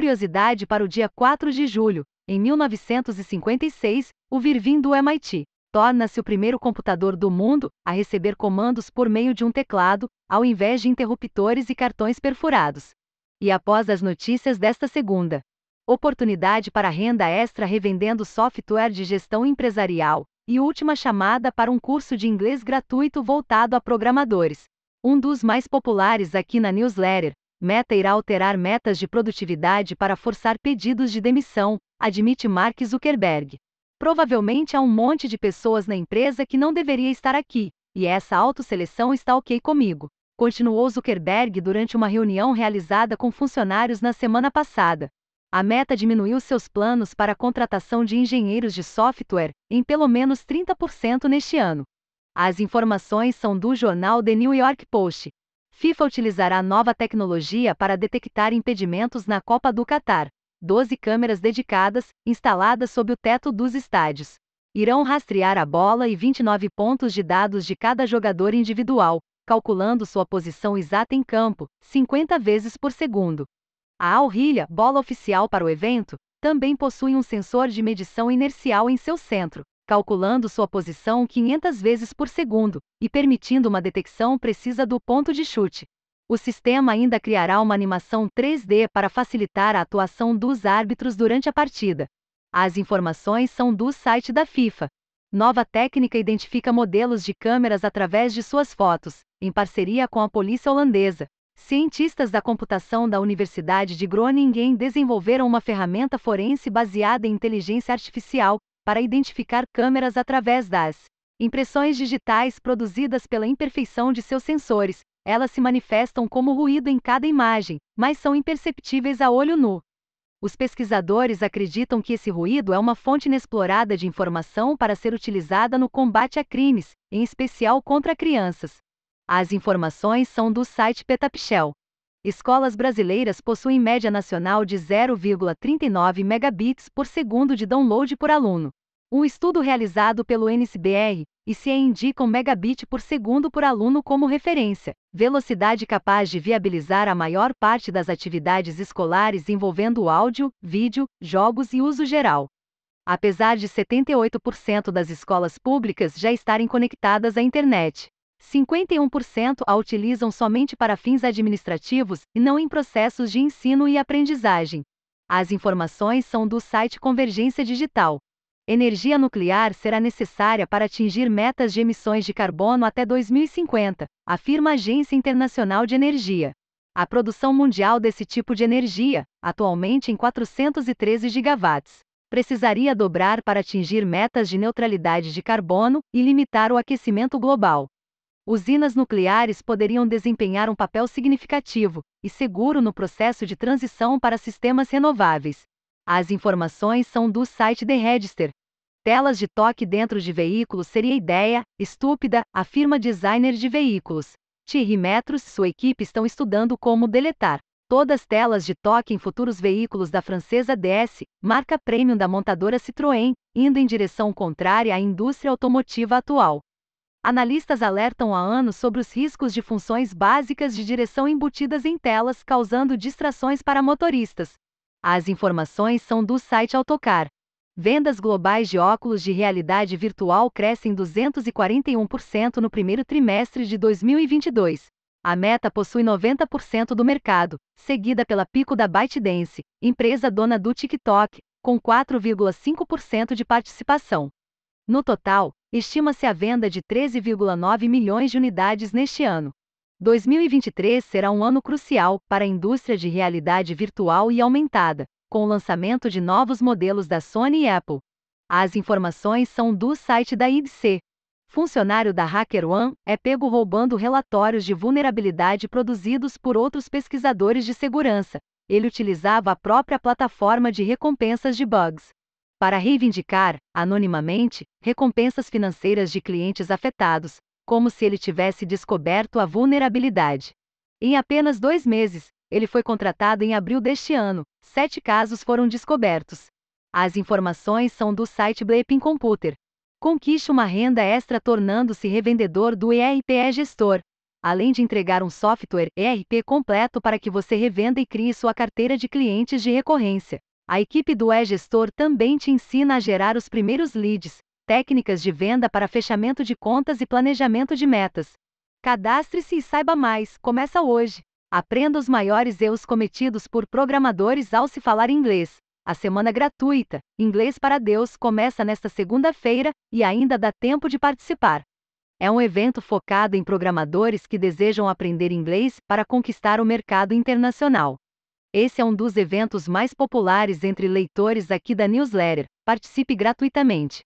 curiosidade para o dia 4 de julho, em 1956, o Virvin do MIT torna-se o primeiro computador do mundo a receber comandos por meio de um teclado, ao invés de interruptores e cartões perfurados. E após as notícias desta segunda, oportunidade para renda extra revendendo software de gestão empresarial, e última chamada para um curso de inglês gratuito voltado a programadores. Um dos mais populares aqui na newsletter, Meta irá alterar metas de produtividade para forçar pedidos de demissão, admite Mark Zuckerberg. Provavelmente há um monte de pessoas na empresa que não deveria estar aqui, e essa autoseleção está ok comigo. Continuou Zuckerberg durante uma reunião realizada com funcionários na semana passada. A Meta diminuiu seus planos para a contratação de engenheiros de software em pelo menos 30% neste ano. As informações são do jornal The New York Post. FIFA utilizará nova tecnologia para detectar impedimentos na Copa do Catar. 12 câmeras dedicadas, instaladas sob o teto dos estádios. Irão rastrear a bola e 29 pontos de dados de cada jogador individual, calculando sua posição exata em campo, 50 vezes por segundo. A Alrilha, bola oficial para o evento, também possui um sensor de medição inercial em seu centro, calculando sua posição 500 vezes por segundo e permitindo uma detecção precisa do ponto de chute. O sistema ainda criará uma animação 3D para facilitar a atuação dos árbitros durante a partida. As informações são do site da FIFA. Nova técnica identifica modelos de câmeras através de suas fotos, em parceria com a polícia holandesa. Cientistas da computação da Universidade de Groningen desenvolveram uma ferramenta forense baseada em inteligência artificial para identificar câmeras através das impressões digitais produzidas pela imperfeição de seus sensores, elas se manifestam como ruído em cada imagem, mas são imperceptíveis a olho nu. Os pesquisadores acreditam que esse ruído é uma fonte inexplorada de informação para ser utilizada no combate a crimes, em especial contra crianças. As informações são do site Petapixel. Escolas brasileiras possuem média nacional de 0,39 megabits por segundo de download por aluno. Um estudo realizado pelo NCBR e se indica um megabit por segundo por aluno como referência, velocidade capaz de viabilizar a maior parte das atividades escolares envolvendo áudio, vídeo, jogos e uso geral. Apesar de 78% das escolas públicas já estarem conectadas à internet, 51% a utilizam somente para fins administrativos e não em processos de ensino e aprendizagem. As informações são do site Convergência Digital energia nuclear será necessária para atingir metas de emissões de carbono até 2050, afirma a Agência Internacional de Energia. A produção mundial desse tipo de energia, atualmente em 413 gigawatts, precisaria dobrar para atingir metas de neutralidade de carbono e limitar o aquecimento global. Usinas nucleares poderiam desempenhar um papel significativo e seguro no processo de transição para sistemas renováveis. As informações são do site The Register, Telas de toque dentro de veículos seria ideia estúpida, afirma designer de veículos. Thierry Metros e sua equipe estão estudando como deletar todas as telas de toque em futuros veículos da francesa DS, marca premium da montadora Citroën, indo em direção contrária à indústria automotiva atual. Analistas alertam há anos sobre os riscos de funções básicas de direção embutidas em telas, causando distrações para motoristas. As informações são do site Autocar. Vendas globais de óculos de realidade virtual crescem 241% no primeiro trimestre de 2022. A Meta possui 90% do mercado, seguida pela Pico da ByteDance, empresa dona do TikTok, com 4,5% de participação. No total, estima-se a venda de 13,9 milhões de unidades neste ano. 2023 será um ano crucial para a indústria de realidade virtual e aumentada, com o lançamento de novos modelos da Sony e Apple. As informações são do site da IDC. Funcionário da HackerOne é pego roubando relatórios de vulnerabilidade produzidos por outros pesquisadores de segurança. Ele utilizava a própria plataforma de recompensas de bugs para reivindicar, anonimamente, recompensas financeiras de clientes afetados, como se ele tivesse descoberto a vulnerabilidade. Em apenas dois meses, ele foi contratado em abril deste ano. Sete casos foram descobertos. As informações são do site Bleeping Computer. Conquiste uma renda extra tornando-se revendedor do ERPE Gestor. além de entregar um software ERP completo para que você revenda e crie sua carteira de clientes de recorrência. A equipe do E-Gestor também te ensina a gerar os primeiros leads, técnicas de venda para fechamento de contas e planejamento de metas. Cadastre-se e saiba mais, começa hoje. Aprenda os maiores erros cometidos por programadores ao se falar inglês. A semana gratuita, Inglês para Deus, começa nesta segunda-feira e ainda dá tempo de participar. É um evento focado em programadores que desejam aprender inglês para conquistar o mercado internacional. Esse é um dos eventos mais populares entre leitores aqui da newsletter. Participe gratuitamente.